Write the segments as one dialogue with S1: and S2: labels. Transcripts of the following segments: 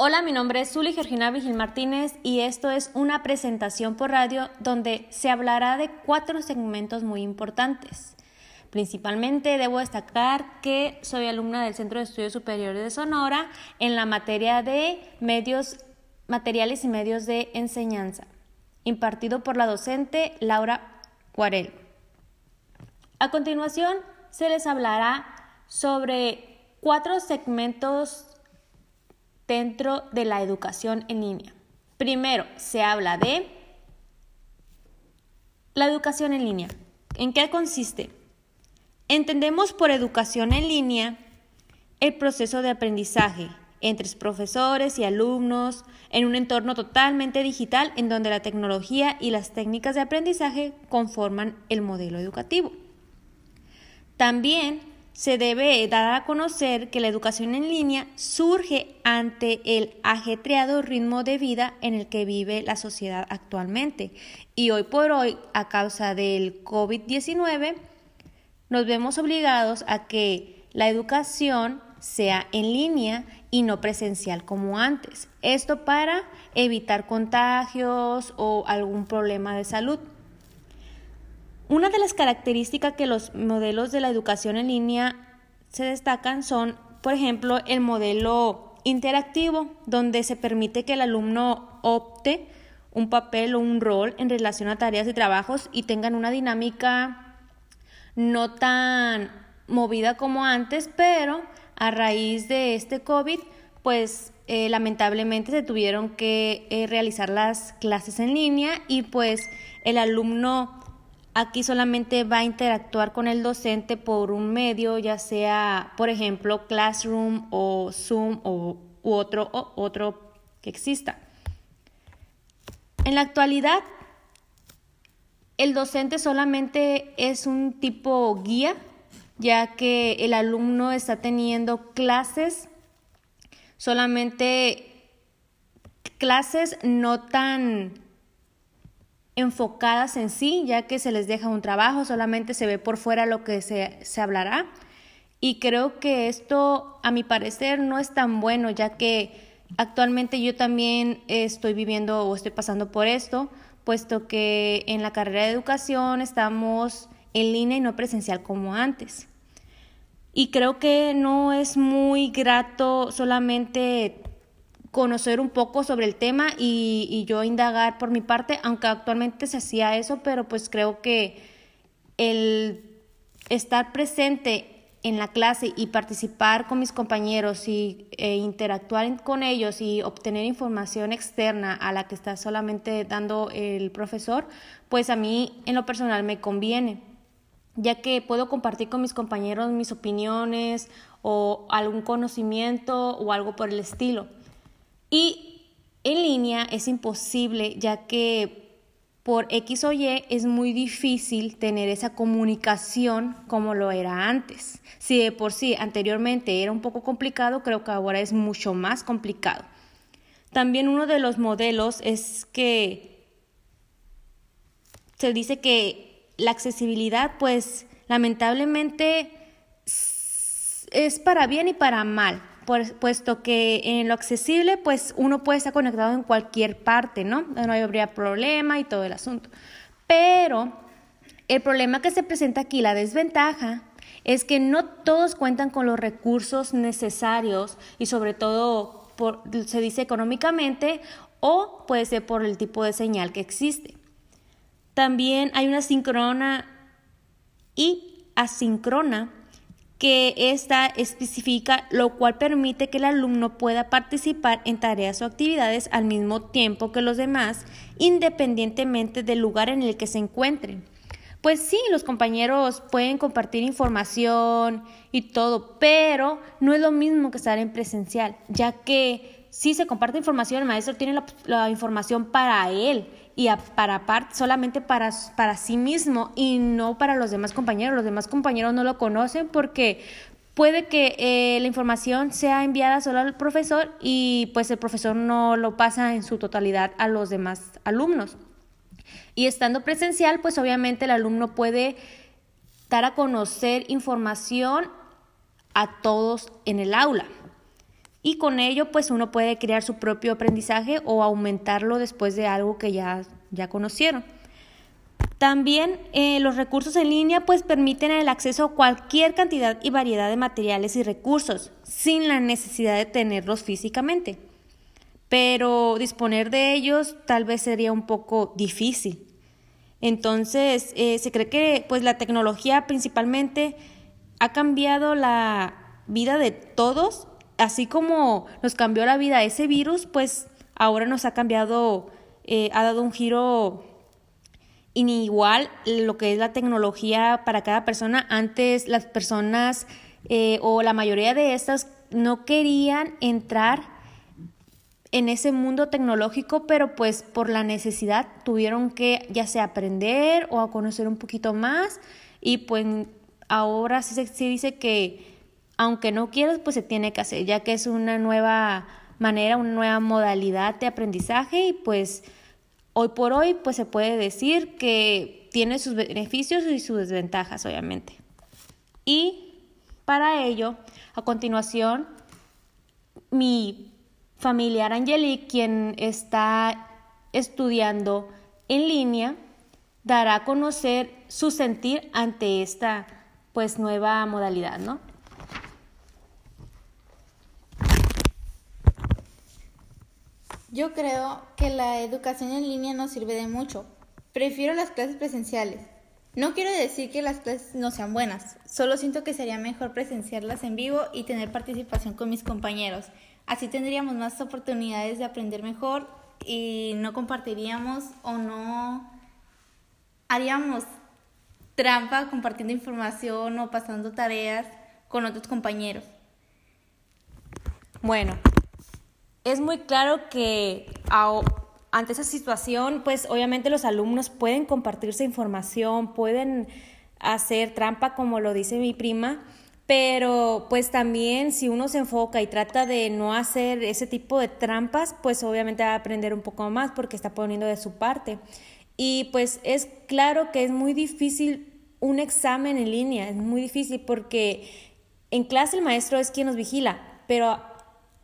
S1: Hola, mi nombre es Zuli Georgina Vigil Martínez y esto es una presentación por radio donde se hablará de cuatro segmentos muy importantes. Principalmente debo destacar que soy alumna del Centro de Estudios Superiores de Sonora en la materia de medios, materiales y medios de enseñanza, impartido por la docente Laura Guarel. A continuación, se les hablará sobre cuatro segmentos dentro de la educación en línea. Primero, se habla de la educación en línea. ¿En qué consiste? Entendemos por educación en línea el proceso de aprendizaje entre profesores y alumnos en un entorno totalmente digital en donde la tecnología y las técnicas de aprendizaje conforman el modelo educativo. También se debe dar a conocer que la educación en línea surge ante el ajetreado ritmo de vida en el que vive la sociedad actualmente. Y hoy por hoy, a causa del COVID-19, nos vemos obligados a que la educación sea en línea y no presencial como antes. Esto para evitar contagios o algún problema de salud. Una de las características que los modelos de la educación en línea se destacan son, por ejemplo, el modelo interactivo, donde se permite que el alumno opte un papel o un rol en relación a tareas y trabajos y tengan una dinámica no tan movida como antes, pero a raíz de este COVID, pues eh, lamentablemente se tuvieron que eh, realizar las clases en línea y pues el alumno Aquí solamente va a interactuar con el docente por un medio, ya sea, por ejemplo, Classroom o Zoom o, u otro, otro que exista. En la actualidad, el docente solamente es un tipo guía, ya que el alumno está teniendo clases, solamente clases no tan enfocadas en sí, ya que se les deja un trabajo, solamente se ve por fuera lo que se, se hablará. Y creo que esto, a mi parecer, no es tan bueno, ya que actualmente yo también estoy viviendo o estoy pasando por esto, puesto que en la carrera de educación estamos en línea y no presencial como antes. Y creo que no es muy grato solamente conocer un poco sobre el tema y, yo indagar por mi parte, aunque actualmente se hacía eso, pero pues creo que el estar presente en la clase y participar con mis compañeros y e interactuar con ellos y obtener información externa a la que está solamente dando el profesor, pues a mí en lo personal me conviene, ya que puedo compartir con mis compañeros mis opiniones o algún conocimiento o algo por el estilo. Y en línea es imposible ya que por X o Y es muy difícil tener esa comunicación como lo era antes. Si de por sí anteriormente era un poco complicado, creo que ahora es mucho más complicado. También uno de los modelos es que se dice que la accesibilidad, pues lamentablemente es para bien y para mal puesto que en lo accesible, pues uno puede estar conectado en cualquier parte, ¿no? No habría problema y todo el asunto. Pero el problema que se presenta aquí, la desventaja, es que no todos cuentan con los recursos necesarios y sobre todo se dice económicamente o puede ser por el tipo de señal que existe. También hay una sincrona y asíncrona que esta especifica, lo cual permite que el alumno pueda participar en tareas o actividades al mismo tiempo que los demás, independientemente del lugar en el que se encuentren. Pues sí, los compañeros pueden compartir información y todo, pero no es lo mismo que estar en presencial, ya que si se comparte información, el maestro tiene la, información para él y para parte, solamente para, para sí mismo y no para los demás compañeros. Los demás compañeros no lo conocen porque puede que eh, la información sea enviada solo al profesor y pues el profesor no lo pasa en su totalidad a los demás alumnos. Y estando presencial, pues obviamente el alumno puede dar a conocer información a todos en el aula. Y con ello pues uno puede crear su propio aprendizaje o aumentarlo después de algo que ya, ya conocieron. También eh, los recursos en línea pues permiten el acceso a cualquier cantidad y variedad de materiales y recursos sin la necesidad de tenerlos físicamente. Pero disponer de ellos tal vez sería un poco difícil. Entonces, eh, se cree que pues la tecnología principalmente ha cambiado la vida de todos, así como nos cambió la vida ese virus, pues ahora nos ha cambiado, eh, ha dado un giro inigual lo que es la tecnología para cada persona. Antes las personas eh, o la mayoría de estas no querían entrar en ese mundo tecnológico, pero pues por la necesidad tuvieron que ya sea aprender o a conocer un poquito más y pues ahora sí se dice que aunque no quieras, pues se tiene que hacer, ya que es una nueva manera, una nueva modalidad de aprendizaje y pues hoy por hoy pues se puede decir que tiene sus beneficios y sus desventajas, obviamente. Y para ello, a continuación, mi familiar Angelique, quien está estudiando en línea, dará a conocer su sentir ante esta pues nueva modalidad, ¿no?
S2: Yo creo que la educación en línea no sirve de mucho. Prefiero las clases presenciales. No quiero decir que las clases no sean buenas, solo siento que sería mejor presenciarlas en vivo y tener participación con mis compañeros. Así tendríamos más oportunidades de aprender mejor y no compartiríamos o no haríamos trampa compartiendo información o pasando tareas con otros compañeros.
S1: Bueno, es muy claro que ante esa situación, pues obviamente los alumnos pueden compartirse información, pueden hacer trampa, como lo dice mi prima, pero pues también si uno se enfoca y trata de no hacer ese tipo de trampas, pues obviamente va a aprender un poco más porque está poniendo de su parte. Y pues es claro que es muy difícil un examen en línea, es muy difícil porque en clase el maestro es quien nos vigila, pero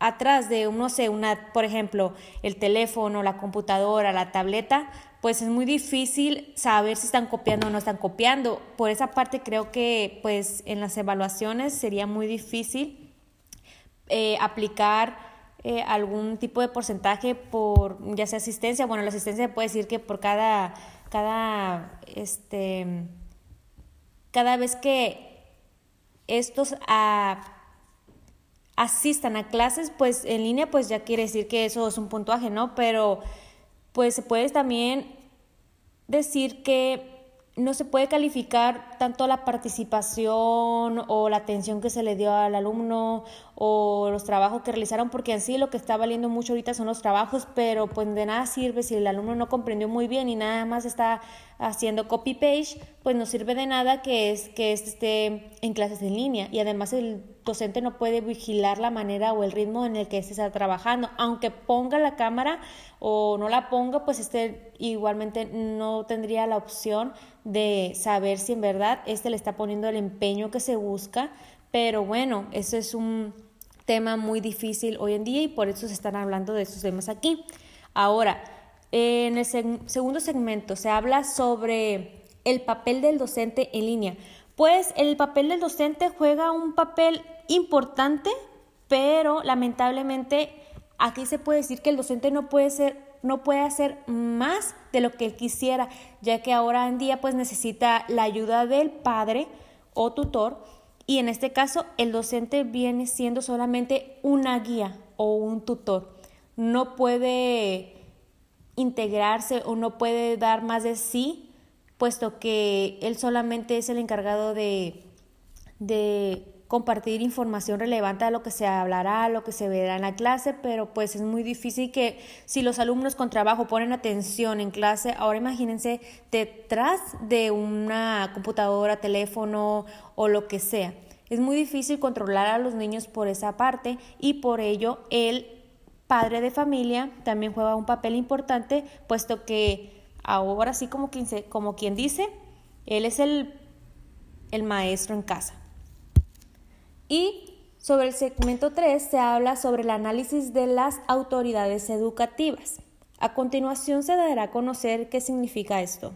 S1: atrás de, no sé, una, por ejemplo, el teléfono, la computadora, la tableta, pues es muy difícil saber si están copiando o no están copiando. Por esa parte creo que pues en las evaluaciones sería muy difícil eh, aplicar eh, algún tipo de porcentaje por ya sea asistencia. Bueno, la asistencia puede decir que por cada, cada, este, cada vez que estos asistan a clases, pues en línea, pues ya quiere decir que eso es un puntuaje, ¿no? Pero pues se puede también decir que no se puede calificar tanto la participación o la atención que se le dio al alumno o los trabajos que realizaron, porque en sí lo que está valiendo mucho ahorita son los trabajos, pero pues de nada sirve si el alumno no comprendió muy bien y nada más está haciendo copy page, pues no sirve de nada que es que esté en clases en línea. Y además el docente no puede vigilar la manera o el ritmo en el que se está trabajando, aunque ponga la cámara o no la ponga, pues este igualmente no tendría la opción de saber si en verdad este le está poniendo el empeño que se busca, pero bueno, eso es un tema muy difícil hoy en día y por eso se están hablando de esos temas aquí. Ahora, en el segundo segmento se habla sobre el papel del docente en línea. Pues el papel del docente juega un papel importante, pero lamentablemente aquí se puede decir que el docente no puede ser no puede hacer más de lo que él quisiera, ya que ahora en día pues necesita la ayuda del padre o tutor y en este caso el docente viene siendo solamente una guía o un tutor. No puede integrarse o no puede dar más de sí, puesto que él solamente es el encargado de, de compartir información relevante a lo que se hablará, a lo que se verá en la clase, pero pues es muy difícil que si los alumnos con trabajo ponen atención en clase, ahora imagínense detrás de una computadora, teléfono o lo que sea. Es muy difícil controlar a los niños por esa parte y por ello el padre de familia también juega un papel importante, puesto que ahora sí como quien, dice, él es el, el maestro en casa. Y Sobre el segmento 3 se habla sobre el análisis de las autoridades educativas. A continuación se dará a conocer qué significa esto.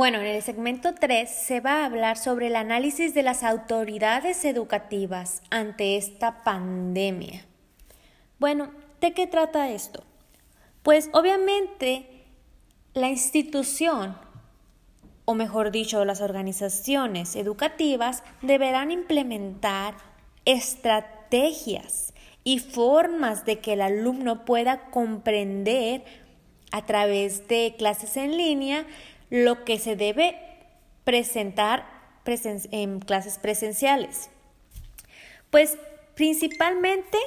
S1: Bueno, en el segmento 3 se va a hablar sobre el análisis de las autoridades educativas ante esta pandemia. Bueno, ¿de qué trata esto? Pues obviamente la institución, o mejor dicho, las organizaciones educativas deberán implementar estrategias y formas de que el alumno pueda comprender a través de clases en línea lo que se debe presentar en clases presenciales. Pues principalmente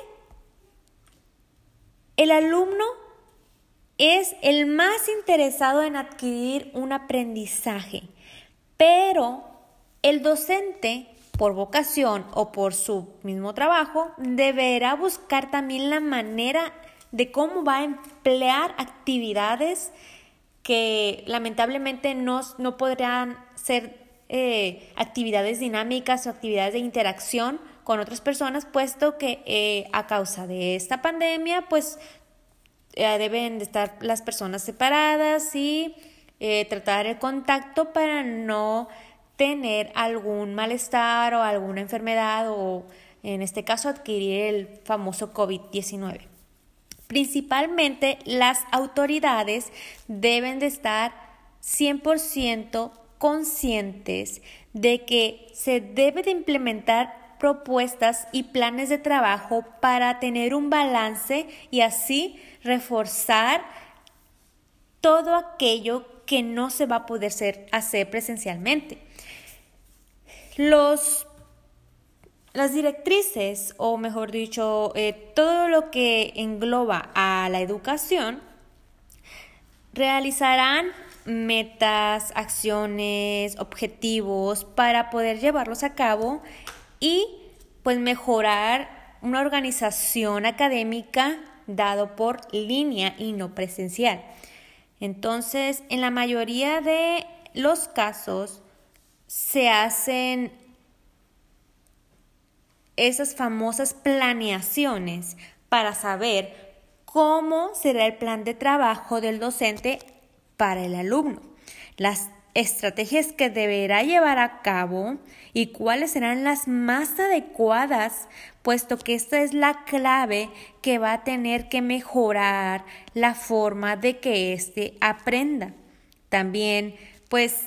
S1: el alumno es el más interesado en adquirir un aprendizaje, pero el docente, por vocación o por su mismo trabajo, deberá buscar también la manera de cómo va a emplear actividades que lamentablemente no, no podrán ser eh, actividades dinámicas o actividades de interacción con otras personas, puesto que eh, a causa de esta pandemia, pues eh, deben de estar las personas separadas y tratar el contacto para no tener algún malestar o alguna enfermedad o en este caso adquirir el famoso COVID-19. Principalmente las autoridades deben de estar 100% conscientes de que se debe de implementar propuestas y planes de trabajo para tener un balance y así reforzar todo aquello que no se va a poder hacer presencialmente. Los las directrices, o mejor dicho, eh, todo lo que engloba a la educación, realizarán metas, acciones, objetivos para poder llevarlos a cabo y pues mejorar una organización académica dado por línea y no presencial. Entonces, en la mayoría de los casos se hacen esas famosas planeaciones para saber cómo será el plan de trabajo del docente para el alumno, las estrategias que deberá llevar a cabo y cuáles serán las más adecuadas, puesto que esta es la clave que va a tener que mejorar la forma de que éste aprenda. También, pues,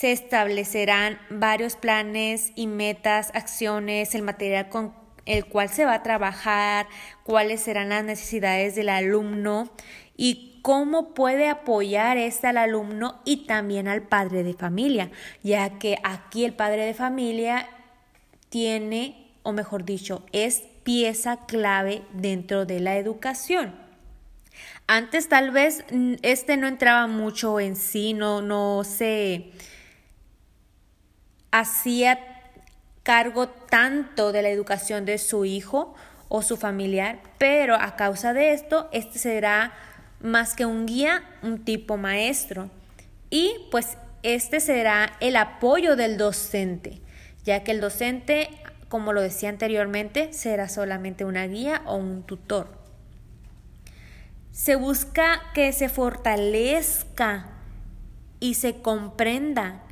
S1: se establecerán varios planes y metas, acciones, el material con el cual se va a trabajar, cuáles serán las necesidades del alumno y cómo puede apoyar este al alumno y también al padre de familia, ya que aquí el padre de familia tiene, o mejor dicho, es pieza clave dentro de la educación. Antes tal vez este no entraba mucho en sí, no, no se hacía cargo tanto de la educación de su hijo o su familiar, pero a causa de esto, este será más que un guía, un tipo maestro. Y pues este será el apoyo del docente, ya que el docente, como lo decía anteriormente, será solamente una guía o un tutor. Se busca que se fortalezca y se comprenda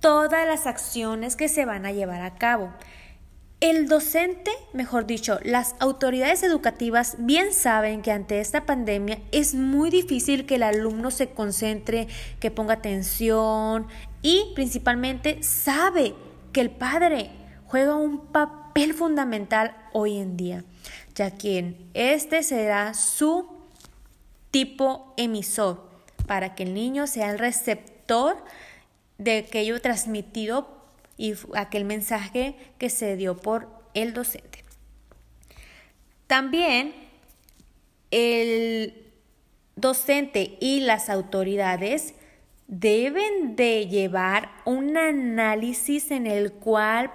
S1: todas las acciones que se van a llevar a cabo. El docente, mejor dicho, las autoridades educativas bien saben que ante esta pandemia es muy difícil que el alumno se concentre, que ponga atención y principalmente sabe que el padre juega un papel fundamental hoy en día, ya que este será su tipo emisor para que el niño sea el receptor de aquello transmitido y aquel mensaje que se dio por el docente. También el docente y las autoridades deben de llevar un análisis en el cual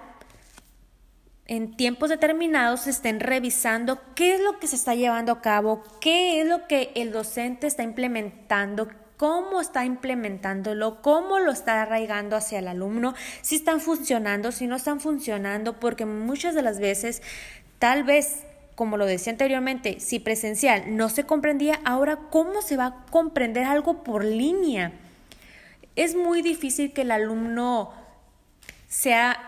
S1: en tiempos determinados estén revisando qué es lo que se está llevando a cabo, qué es lo que el docente está implementando, cómo está implementándolo, cómo lo está arraigando hacia el alumno, si están funcionando, si no están funcionando, porque muchas de las veces, tal vez, como lo decía anteriormente, si presencial no se comprendía, ahora cómo se va a comprender algo por línea. Es muy difícil que el alumno sea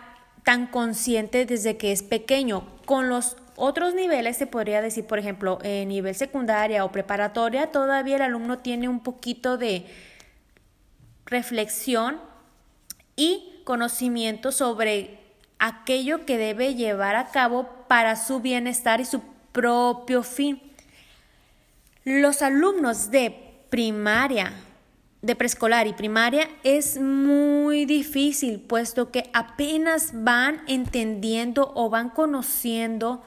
S1: tan consciente desde que es pequeño. Con los otros niveles se podría decir, por ejemplo, en nivel secundaria o preparatoria, todavía el alumno tiene un poquito de reflexión y conocimiento sobre aquello que debe llevar a cabo para su bienestar y su propio fin. Los alumnos de primaria de preescolar y primaria es muy difícil, puesto que apenas van entendiendo o van conociendo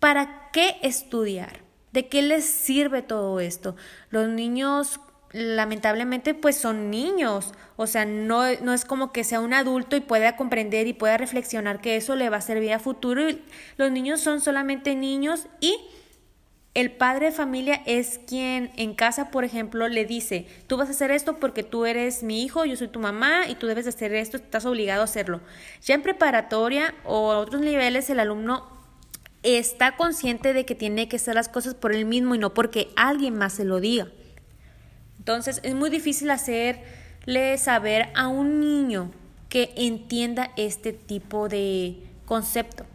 S1: para qué estudiar, de qué les sirve todo esto. Los niños lamentablemente pues son niños, o sea, no, no es como que sea un adulto y pueda comprender y pueda reflexionar que eso le va a servir a futuro. Los niños son solamente niños y el padre de familia es quien en casa, por ejemplo, le dice, tú vas a hacer esto porque tú eres mi hijo, yo soy tu mamá y tú debes hacer esto, estás obligado a hacerlo. Ya en preparatoria o a otros niveles el alumno está consciente de que tiene que hacer las cosas por él mismo y no porque alguien más se lo diga. Entonces es muy difícil hacerle saber a un niño que entienda este tipo de concepto.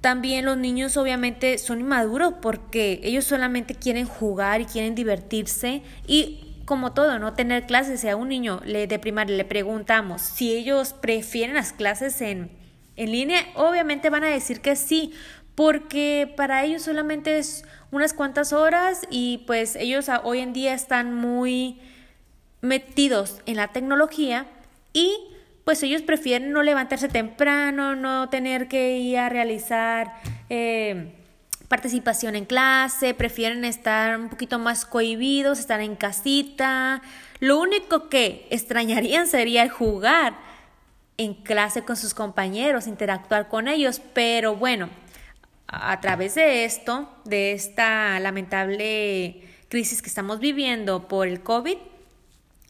S1: También los niños obviamente son inmaduros porque ellos solamente quieren jugar y quieren divertirse y como todo, no tener clases. Si a un niño de primaria le preguntamos si ellos prefieren las clases en, en línea, obviamente van a decir que sí, porque para ellos solamente es unas cuantas horas y pues ellos hoy en día están muy metidos en la tecnología y pues ellos prefieren no levantarse temprano, no tener que ir a realizar eh, participación en clase, prefieren estar un poquito más cohibidos, estar en casita. Lo único que extrañarían sería jugar en clase con sus compañeros, interactuar con ellos, pero bueno, a través de esto, de esta lamentable crisis que estamos viviendo por el COVID,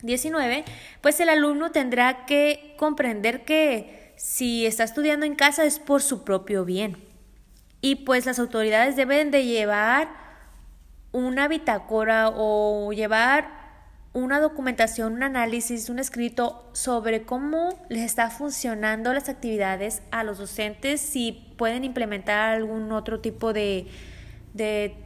S1: 19, pues el alumno tendrá que comprender que si está estudiando en casa es por su propio bien. Y pues las autoridades deben de llevar una bitácora o llevar una documentación, un análisis, un escrito sobre cómo les está funcionando las actividades a los docentes, si pueden implementar algún otro tipo de, de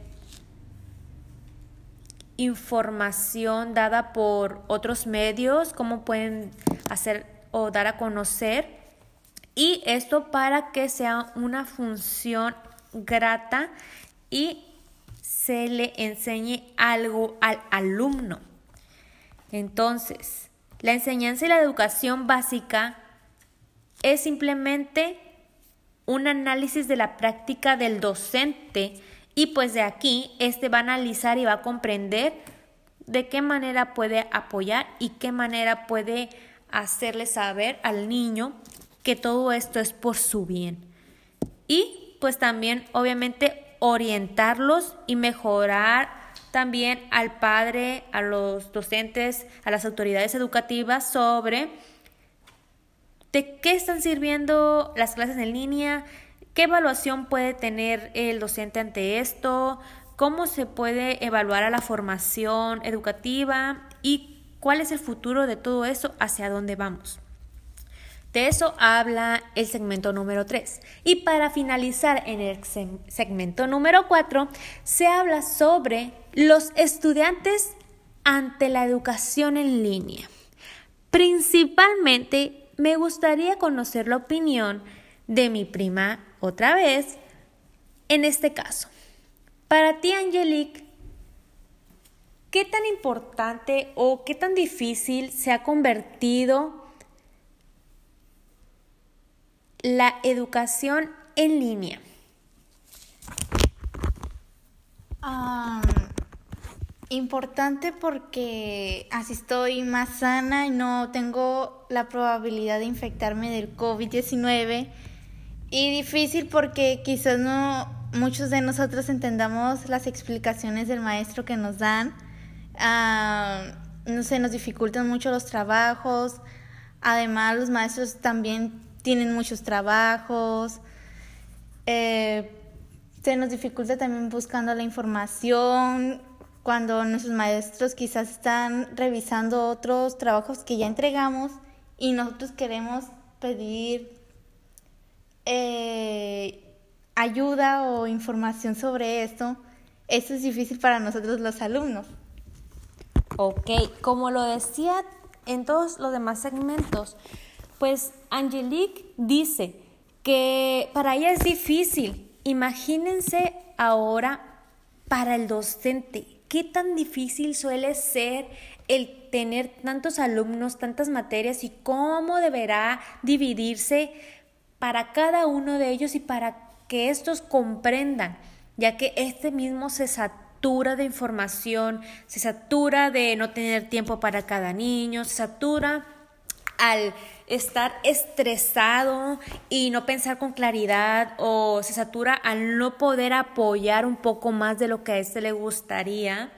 S1: información dada por otros medios, cómo pueden hacer o dar a conocer. Y esto para que sea una función grata y se le enseñe algo al alumno. Entonces, la enseñanza y la educación básica es simplemente un análisis de la práctica del docente y pues de aquí, este va a analizar y va a comprender de qué manera puede apoyar y qué manera puede hacerle saber al niño que todo esto es por su bien. Y pues también obviamente orientarlos y mejorar también al padre, a los docentes, a las autoridades educativas sobre de qué están sirviendo las clases en línea, ¿Qué evaluación puede tener el docente ante esto? ¿Cómo se puede evaluar a la formación educativa? ¿Y cuál es el futuro de todo eso? ¿Hacia dónde vamos? De eso habla el segmento número 3. Y para finalizar en el segmento número 4, se habla sobre los estudiantes ante la educación en línea. Principalmente me gustaría conocer la opinión de mi prima otra vez en este caso. Para ti, Angelique, ¿qué tan importante o qué tan difícil se ha convertido la educación en línea?
S2: Importante porque así estoy más sana y no tengo la probabilidad de infectarme del COVID-19 Y difícil porque quizás no muchos de nosotros entendamos las explicaciones del maestro que nos dan. Ah, no sé, nos dificultan mucho los trabajos. Además, los maestros también tienen muchos trabajos. Eh, se nos dificulta también buscando la información cuando nuestros maestros quizás están revisando otros trabajos que ya entregamos y nosotros queremos pedir eh, ayuda o información sobre esto, eso es difícil para nosotros los alumnos.
S1: Ok, como lo decía en todos los demás segmentos, pues Angelique dice que para ella es difícil. Imagínense ahora para el docente, qué tan difícil suele ser el tener tantos alumnos, tantas materias y cómo deberá dividirse para cada uno de ellos y para que estos comprendan, ya que este mismo se satura de información, se satura de no tener tiempo para cada niño, se satura al estar estresado y no pensar con claridad o se satura al no poder apoyar un poco más de lo que a este le gustaría.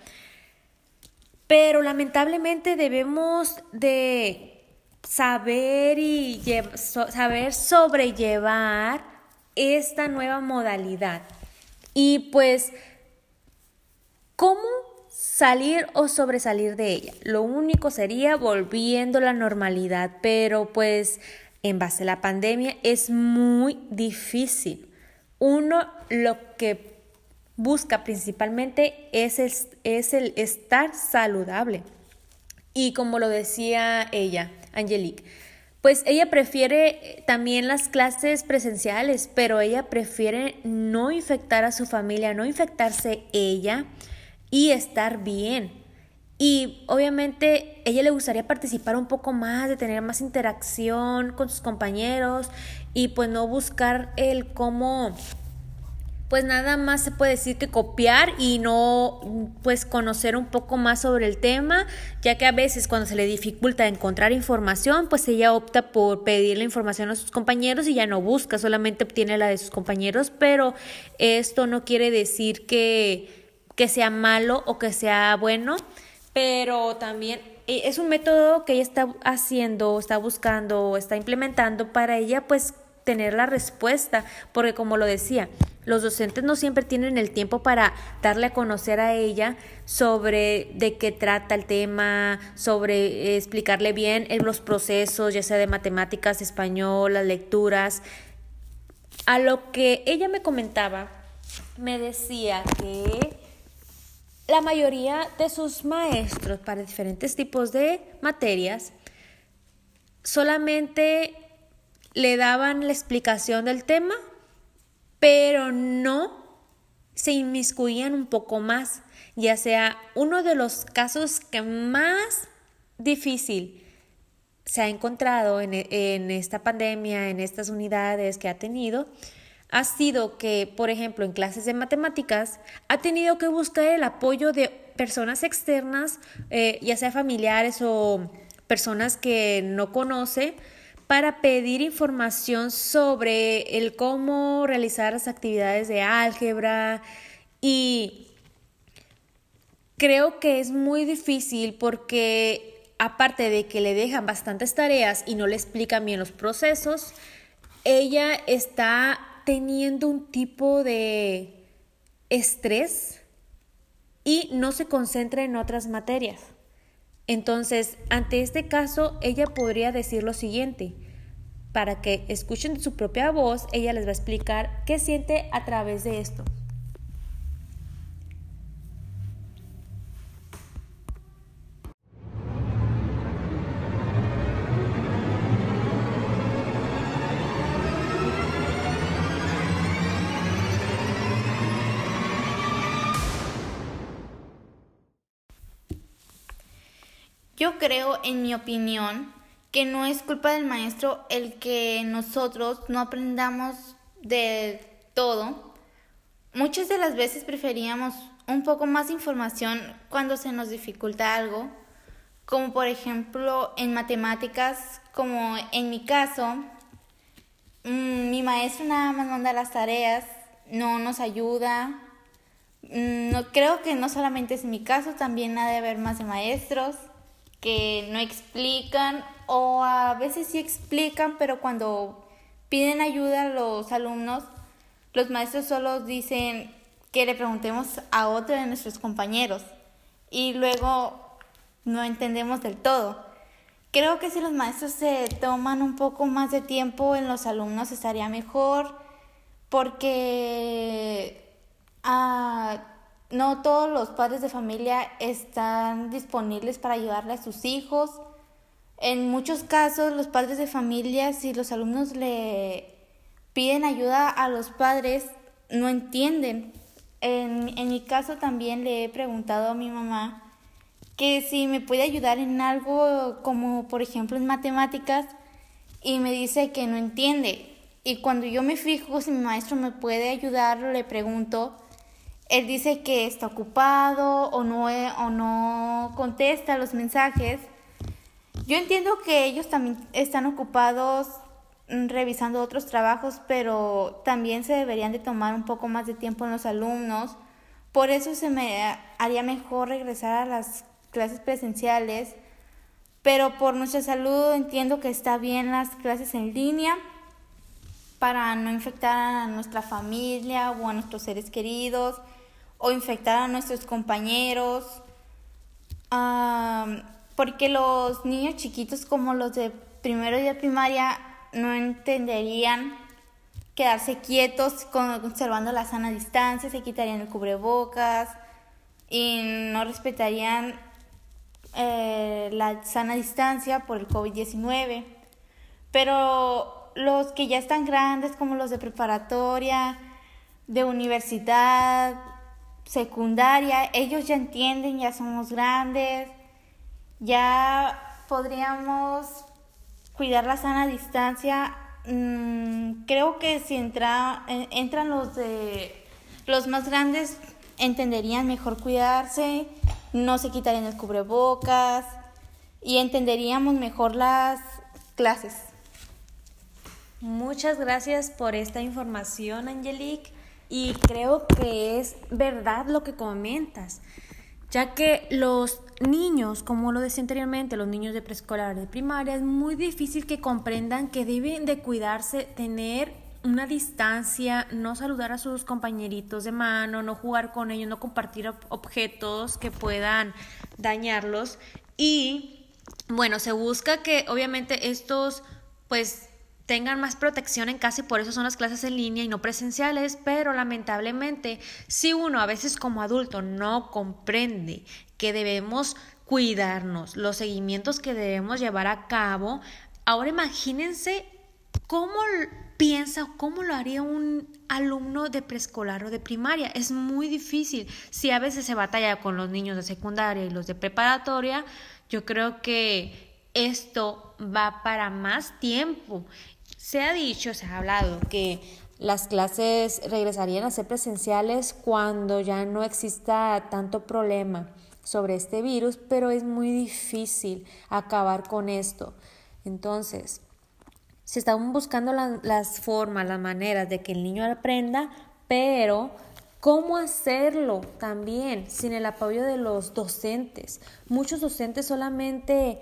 S1: Pero lamentablemente debemos de saber y saber sobrellevar esta nueva modalidad. Y pues, ¿cómo salir o sobresalir de ella? Lo único sería volviendo a la normalidad, pero pues en base a la pandemia es muy difícil. Uno lo que busca principalmente es es el estar saludable. Y como lo decía ella, Angelique. Pues ella prefiere también las clases presenciales, pero ella prefiere no infectar a su familia, no infectarse ella y estar bien. Y obviamente ella le gustaría participar un poco más, de tener más interacción con sus compañeros y pues no buscar el cómo pues nada más se puede decir que copiar y no pues conocer un poco más sobre el tema, ya que a veces cuando se le dificulta encontrar información, pues ella opta por pedir la información a sus compañeros y ya no busca, solamente obtiene la de sus compañeros, pero esto no quiere decir que, que sea malo o que sea bueno, pero también eh, es un método que ella está haciendo, está buscando, está implementando para ella pues tener la respuesta, porque como lo decía, los docentes no siempre tienen el tiempo para darle a conocer a ella sobre de qué trata el tema, sobre explicarle bien los procesos, ya sea de matemáticas, español, las lecturas. A lo que ella me comentaba, me decía que la mayoría de sus maestros para diferentes tipos de materias solamente le daban la explicación del tema, pero no se inmiscuían un poco más, ya sea uno de los casos que más difícil se ha encontrado en, en, esta pandemia, en estas unidades que ha tenido, ha sido que, por ejemplo, en clases de matemáticas, ha tenido que buscar el apoyo de personas externas, eh, ya sea familiares o personas que no conoce, para pedir información sobre el cómo realizar las actividades de álgebra. Y creo que es muy difícil porque aparte de que le dejan bastantes tareas y no le explican bien los procesos, ella está teniendo un tipo de estrés y no se concentra en otras materias. Entonces, ante este caso, ella podría decir lo siguiente. Para que escuchen su propia voz, ella les va a explicar qué siente a través de esto.
S2: Yo creo, en mi opinión, que no es culpa del maestro el que nosotros no aprendamos de todo. Muchas de las veces preferíamos un poco más información cuando se nos dificulta algo, como por ejemplo en matemáticas, como en mi caso, mm, mi mi maestro nada más manda las tareas, no nos ayuda. Mm, no, creo que no solamente es mi caso, también ha de haber más de maestros que no explican o a veces sí explican, pero cuando piden ayuda a los alumnos, los maestros solo dicen que le preguntemos a otro de nuestros compañeros y luego no entendemos del todo. Creo que si los maestros se toman un poco más de tiempo en los alumnos estaría mejor porque ah, no todos los padres de familia están disponibles para ayudarle a sus hijos. En muchos casos los padres de familia, si los alumnos le piden ayuda a los padres, no entienden. En, en mi caso también le he preguntado a mi mamá que si me puede ayudar en algo como por ejemplo en matemáticas y me dice que no entiende. Y cuando yo me fijo si mi maestro me puede ayudar, le pregunto, él dice que está ocupado o no, o no contesta los mensajes. Yo entiendo que ellos también están ocupados mm, revisando otros trabajos, pero también se deberían de tomar un poco más de tiempo en los alumnos. Por eso se me haría mejor regresar a las clases presenciales, pero por nuestra salud entiendo que está bien las clases en línea para no infectar a nuestra familia o a nuestros seres queridos o infectar a nuestros compañeros. porque los niños chiquitos como los de primero y de primaria no entenderían quedarse quietos conservando la sana distancia, se quitarían el cubrebocas y no respetarían eh, la sana distancia por el COVID-19. Pero los que ya están grandes, como los de preparatoria, de universidad, secundaria, ellos ya entienden, ya somos grandes, ya podríamos cuidar la sana distancia. Mm, creo que si entra, entran los de los más grandes, entenderían mejor cuidarse no se quitarían el cubrebocas y entenderíamos mejor las clases.
S1: Muchas gracias por esta información, Angelique, y creo que es verdad lo que comentas, ya que los niños, como lo decía anteriormente, los niños de preescolar, de primaria, es muy difícil que comprendan que deben de cuidarse, tener una distancia, no saludar a sus compañeritos de mano, no jugar con ellos, no compartir objetos que puedan dañarlos. Y bueno, se busca que obviamente estos pues tengan más protección en casa y por eso son las clases en línea y no presenciales, pero lamentablemente si uno a veces como adulto no comprende que debemos cuidarnos, los seguimientos que debemos llevar a cabo, ahora imagínense cómo piensa cómo lo haría un alumno de preescolar o de primaria. Es muy difícil. Si a veces se batalla con los niños de secundaria y los de preparatoria, yo creo que esto va para más tiempo. Se ha dicho, se ha hablado que las clases regresarían a ser presenciales cuando ya no exista tanto problema sobre este virus, pero es muy difícil acabar con esto. Entonces, se están buscando las formas, las maneras de que el niño aprenda, pero ¿cómo hacerlo también sin el apoyo de los docentes? Muchos docentes solamente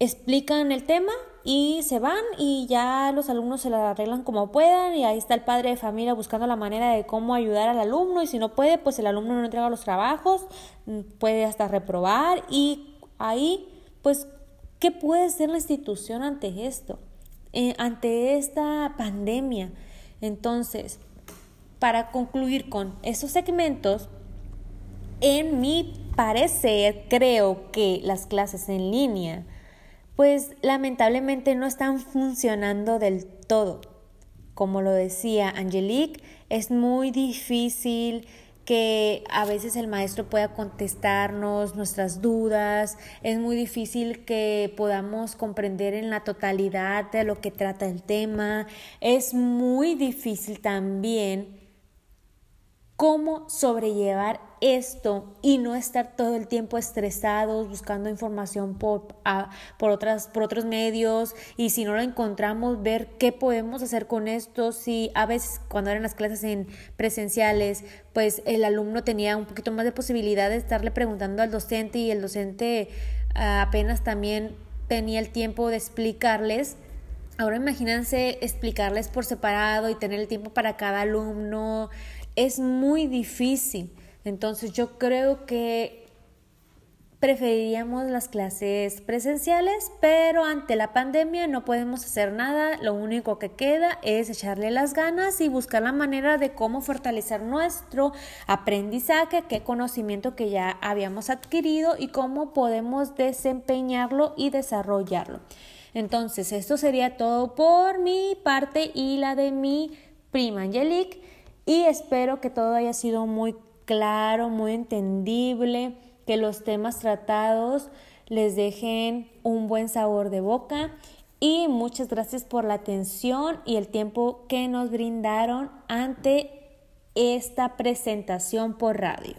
S1: explican el tema y se van y ya los alumnos se la arreglan como puedan y ahí está el padre de familia buscando la manera de cómo ayudar al alumno y si no puede, pues el alumno no entrega los trabajos, mm, puede hasta reprobar y ahí, pues, ¿qué puede hacer la institución ante esto? Eh, ante esta pandemia. Entonces, para concluir con esos segmentos, en mi parecer, creo que las clases en línea, pues lamentablemente no están funcionando del todo. Como lo decía Angelique, es muy difícil que a veces el maestro pueda contestarnos nuestras dudas, es muy difícil que podamos comprender en la totalidad de lo que trata el tema, es muy difícil también cómo sobrellevar esto y no estar todo el tiempo estresados buscando información por, por, otras, por otros medios y si no lo encontramos ver qué podemos hacer con esto si a veces cuando eran las clases en presenciales pues el alumno tenía un poquito más de posibilidad de estarle preguntando al docente y el docente ah, apenas también tenía el tiempo de explicarles Ahora imagínense explicarles por separado y tener el tiempo para cada alumno. Es muy difícil. Entonces yo creo que preferiríamos las clases presenciales, pero ante la pandemia no podemos hacer nada. Lo único que queda es echarle las ganas y buscar la manera de cómo fortalecer nuestro aprendizaje, qué conocimiento que ya habíamos adquirido y cómo podemos desempeñarlo y desarrollarlo. Entonces, esto sería todo por mi parte y la de mi prima Angelique. Y espero que todo haya sido muy claro, muy entendible, que los temas tratados les dejen un buen sabor de boca. Y muchas gracias por la atención y el tiempo que nos brindaron ante esta presentación por radio.